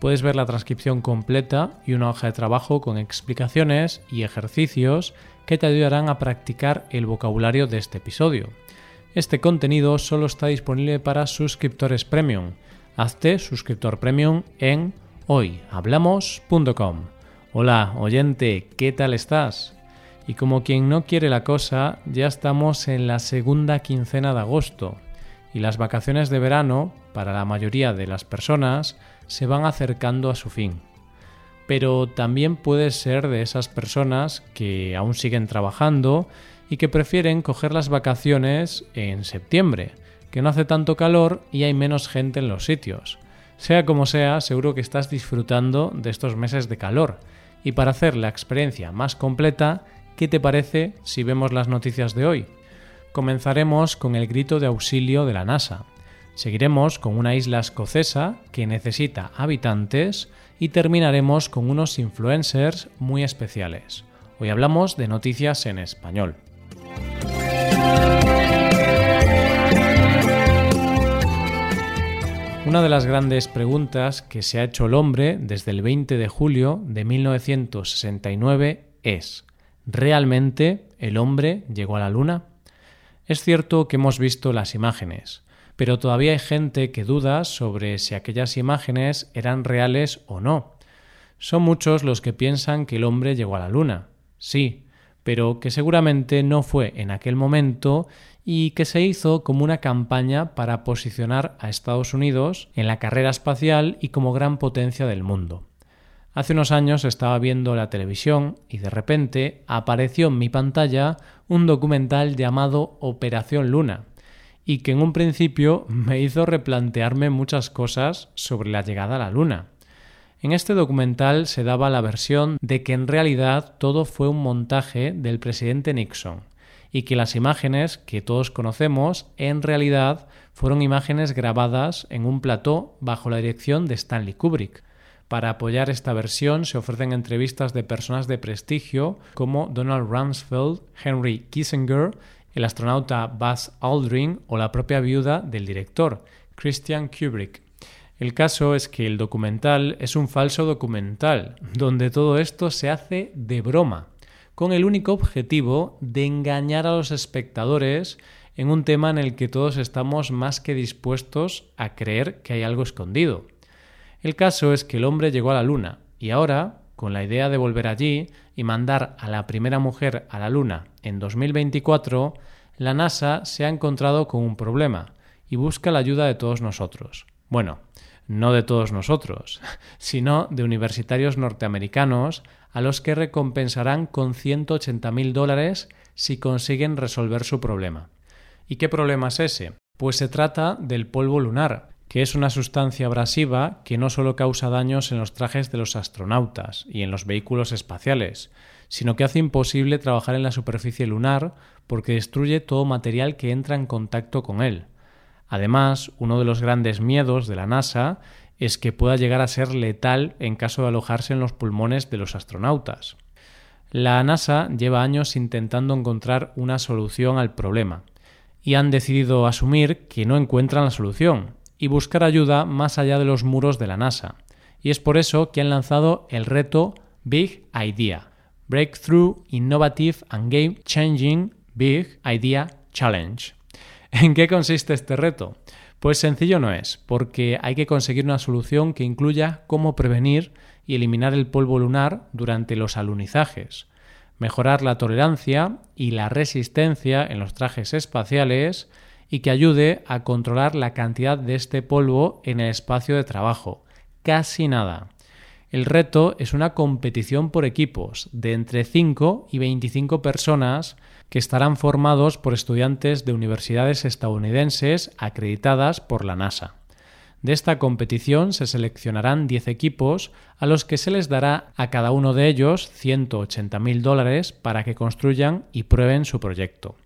puedes ver la transcripción completa y una hoja de trabajo con explicaciones y ejercicios que te ayudarán a practicar el vocabulario de este episodio. Este contenido solo está disponible para suscriptores premium. Hazte suscriptor premium en hoyhablamos.com. Hola, oyente, ¿qué tal estás? Y como quien no quiere la cosa, ya estamos en la segunda quincena de agosto y las vacaciones de verano, para la mayoría de las personas, se van acercando a su fin. Pero también puedes ser de esas personas que aún siguen trabajando y que prefieren coger las vacaciones en septiembre, que no hace tanto calor y hay menos gente en los sitios. Sea como sea, seguro que estás disfrutando de estos meses de calor. Y para hacer la experiencia más completa, ¿qué te parece si vemos las noticias de hoy? Comenzaremos con el grito de auxilio de la NASA. Seguiremos con una isla escocesa que necesita habitantes y terminaremos con unos influencers muy especiales. Hoy hablamos de noticias en español. Una de las grandes preguntas que se ha hecho el hombre desde el 20 de julio de 1969 es, ¿realmente el hombre llegó a la Luna? Es cierto que hemos visto las imágenes, pero todavía hay gente que duda sobre si aquellas imágenes eran reales o no. Son muchos los que piensan que el hombre llegó a la Luna, sí, pero que seguramente no fue en aquel momento y que se hizo como una campaña para posicionar a Estados Unidos en la carrera espacial y como gran potencia del mundo. Hace unos años estaba viendo la televisión y de repente apareció en mi pantalla un documental llamado Operación Luna, y que en un principio me hizo replantearme muchas cosas sobre la llegada a la Luna. En este documental se daba la versión de que en realidad todo fue un montaje del presidente Nixon y que las imágenes que todos conocemos en realidad fueron imágenes grabadas en un plató bajo la dirección de Stanley Kubrick. Para apoyar esta versión se ofrecen entrevistas de personas de prestigio como Donald Rumsfeld, Henry Kissinger el astronauta Buzz Aldrin o la propia viuda del director, Christian Kubrick. El caso es que el documental es un falso documental, donde todo esto se hace de broma, con el único objetivo de engañar a los espectadores en un tema en el que todos estamos más que dispuestos a creer que hay algo escondido. El caso es que el hombre llegó a la Luna y ahora, con la idea de volver allí y mandar a la primera mujer a la Luna en 2024, la NASA se ha encontrado con un problema y busca la ayuda de todos nosotros. Bueno, no de todos nosotros, sino de universitarios norteamericanos a los que recompensarán con 180.000 dólares si consiguen resolver su problema. ¿Y qué problema es ese? Pues se trata del polvo lunar, que es una sustancia abrasiva que no solo causa daños en los trajes de los astronautas y en los vehículos espaciales, sino que hace imposible trabajar en la superficie lunar porque destruye todo material que entra en contacto con él. Además, uno de los grandes miedos de la NASA es que pueda llegar a ser letal en caso de alojarse en los pulmones de los astronautas. La NASA lleva años intentando encontrar una solución al problema y han decidido asumir que no encuentran la solución y buscar ayuda más allá de los muros de la NASA. Y es por eso que han lanzado el reto Big Idea, Breakthrough Innovative and Game Changing Big Idea Challenge. ¿En qué consiste este reto? Pues sencillo no es, porque hay que conseguir una solución que incluya cómo prevenir y eliminar el polvo lunar durante los alunizajes, mejorar la tolerancia y la resistencia en los trajes espaciales y que ayude a controlar la cantidad de este polvo en el espacio de trabajo. Casi nada. El reto es una competición por equipos de entre 5 y 25 personas que estarán formados por estudiantes de universidades estadounidenses acreditadas por la NASA. De esta competición se seleccionarán 10 equipos a los que se les dará a cada uno de ellos 180.000 dólares para que construyan y prueben su proyecto.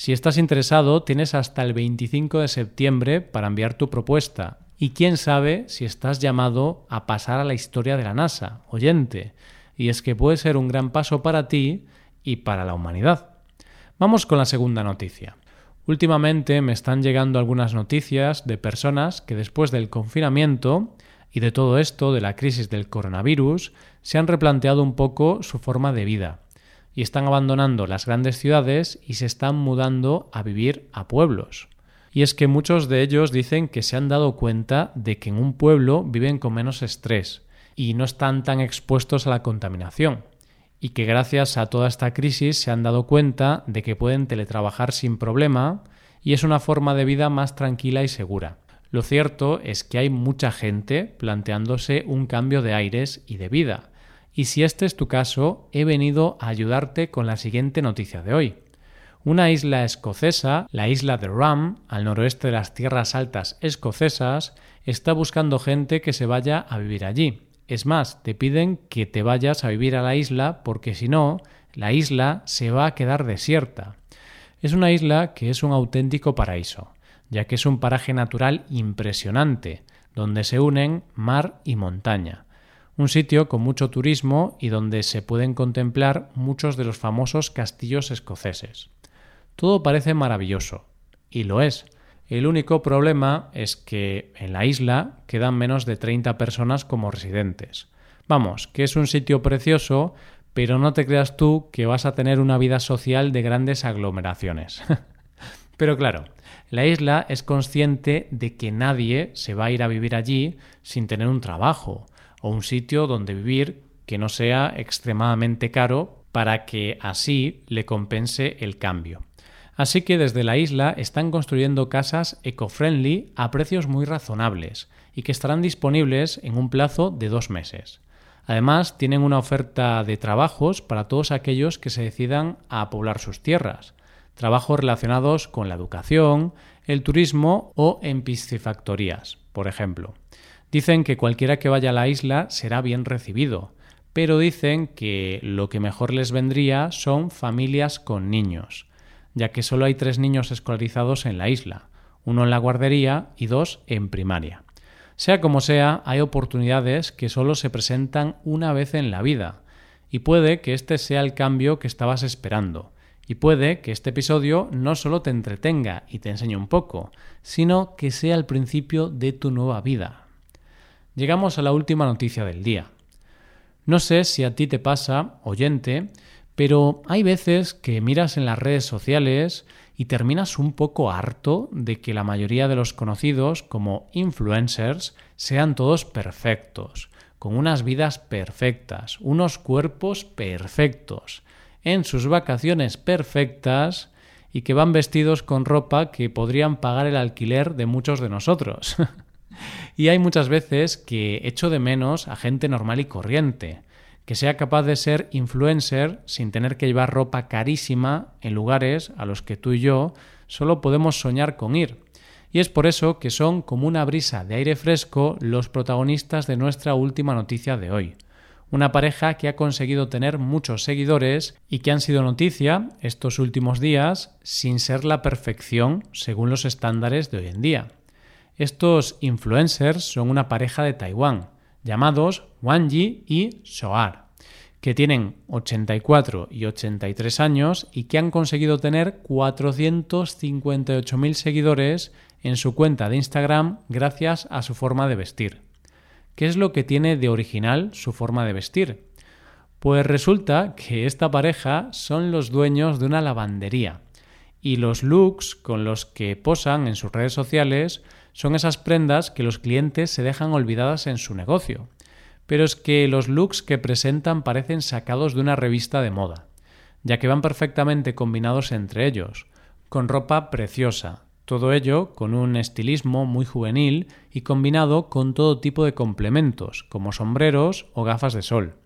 Si estás interesado, tienes hasta el 25 de septiembre para enviar tu propuesta y quién sabe si estás llamado a pasar a la historia de la NASA, oyente, y es que puede ser un gran paso para ti y para la humanidad. Vamos con la segunda noticia. Últimamente me están llegando algunas noticias de personas que después del confinamiento y de todo esto, de la crisis del coronavirus, se han replanteado un poco su forma de vida y están abandonando las grandes ciudades y se están mudando a vivir a pueblos. Y es que muchos de ellos dicen que se han dado cuenta de que en un pueblo viven con menos estrés y no están tan expuestos a la contaminación y que gracias a toda esta crisis se han dado cuenta de que pueden teletrabajar sin problema y es una forma de vida más tranquila y segura. Lo cierto es que hay mucha gente planteándose un cambio de aires y de vida. Y si este es tu caso, he venido a ayudarte con la siguiente noticia de hoy. Una isla escocesa, la isla de Ram, al noroeste de las tierras altas escocesas, está buscando gente que se vaya a vivir allí. Es más, te piden que te vayas a vivir a la isla porque si no, la isla se va a quedar desierta. Es una isla que es un auténtico paraíso, ya que es un paraje natural impresionante, donde se unen mar y montaña. Un sitio con mucho turismo y donde se pueden contemplar muchos de los famosos castillos escoceses. Todo parece maravilloso, y lo es, el único problema es que en la isla quedan menos de 30 personas como residentes. Vamos, que es un sitio precioso, pero no te creas tú que vas a tener una vida social de grandes aglomeraciones. pero claro, la isla es consciente de que nadie se va a ir a vivir allí sin tener un trabajo o un sitio donde vivir que no sea extremadamente caro para que así le compense el cambio. Así que desde la isla están construyendo casas eco-friendly a precios muy razonables y que estarán disponibles en un plazo de dos meses. Además, tienen una oferta de trabajos para todos aquellos que se decidan a poblar sus tierras, trabajos relacionados con la educación, el turismo o en piscifactorías, por ejemplo. Dicen que cualquiera que vaya a la isla será bien recibido, pero dicen que lo que mejor les vendría son familias con niños ya que solo hay tres niños escolarizados en la isla, uno en la guardería y dos en primaria. Sea como sea, hay oportunidades que solo se presentan una vez en la vida, y puede que este sea el cambio que estabas esperando, y puede que este episodio no solo te entretenga y te enseñe un poco, sino que sea el principio de tu nueva vida. Llegamos a la última noticia del día. No sé si a ti te pasa, oyente, pero hay veces que miras en las redes sociales y terminas un poco harto de que la mayoría de los conocidos como influencers sean todos perfectos, con unas vidas perfectas, unos cuerpos perfectos, en sus vacaciones perfectas y que van vestidos con ropa que podrían pagar el alquiler de muchos de nosotros. y hay muchas veces que echo de menos a gente normal y corriente, que sea capaz de ser influencer sin tener que llevar ropa carísima en lugares a los que tú y yo solo podemos soñar con ir. Y es por eso que son como una brisa de aire fresco los protagonistas de nuestra última noticia de hoy. Una pareja que ha conseguido tener muchos seguidores y que han sido noticia estos últimos días sin ser la perfección según los estándares de hoy en día. Estos influencers son una pareja de Taiwán, llamados Wang Yi y Soar, que tienen 84 y 83 años y que han conseguido tener 458.000 seguidores en su cuenta de Instagram gracias a su forma de vestir. ¿Qué es lo que tiene de original su forma de vestir? Pues resulta que esta pareja son los dueños de una lavandería y los looks con los que posan en sus redes sociales son esas prendas que los clientes se dejan olvidadas en su negocio. Pero es que los looks que presentan parecen sacados de una revista de moda, ya que van perfectamente combinados entre ellos, con ropa preciosa, todo ello con un estilismo muy juvenil y combinado con todo tipo de complementos, como sombreros o gafas de sol.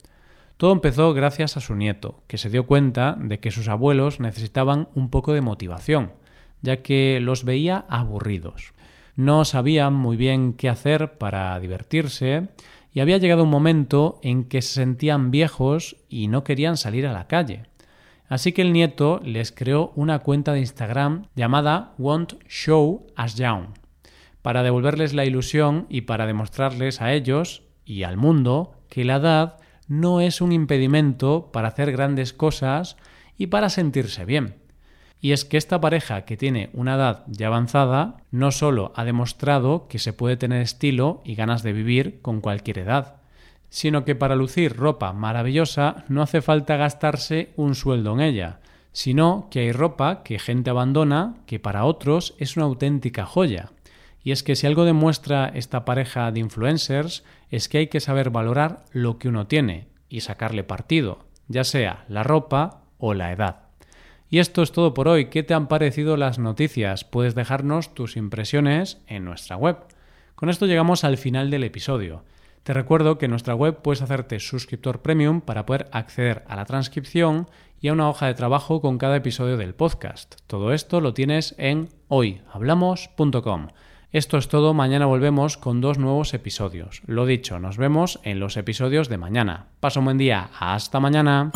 Todo empezó gracias a su nieto, que se dio cuenta de que sus abuelos necesitaban un poco de motivación, ya que los veía aburridos. No sabían muy bien qué hacer para divertirse y había llegado un momento en que se sentían viejos y no querían salir a la calle. Así que el nieto les creó una cuenta de Instagram llamada Won't Show Us Young, para devolverles la ilusión y para demostrarles a ellos y al mundo que la edad no es un impedimento para hacer grandes cosas y para sentirse bien. Y es que esta pareja que tiene una edad ya avanzada no solo ha demostrado que se puede tener estilo y ganas de vivir con cualquier edad, sino que para lucir ropa maravillosa no hace falta gastarse un sueldo en ella, sino que hay ropa que gente abandona que para otros es una auténtica joya. Y es que si algo demuestra esta pareja de influencers es que hay que saber valorar lo que uno tiene y sacarle partido, ya sea la ropa o la edad. Y esto es todo por hoy. ¿Qué te han parecido las noticias? Puedes dejarnos tus impresiones en nuestra web. Con esto llegamos al final del episodio. Te recuerdo que en nuestra web puedes hacerte suscriptor premium para poder acceder a la transcripción y a una hoja de trabajo con cada episodio del podcast. Todo esto lo tienes en hoyhablamos.com. Esto es todo, mañana volvemos con dos nuevos episodios. Lo dicho, nos vemos en los episodios de mañana. Paso un buen día, hasta mañana.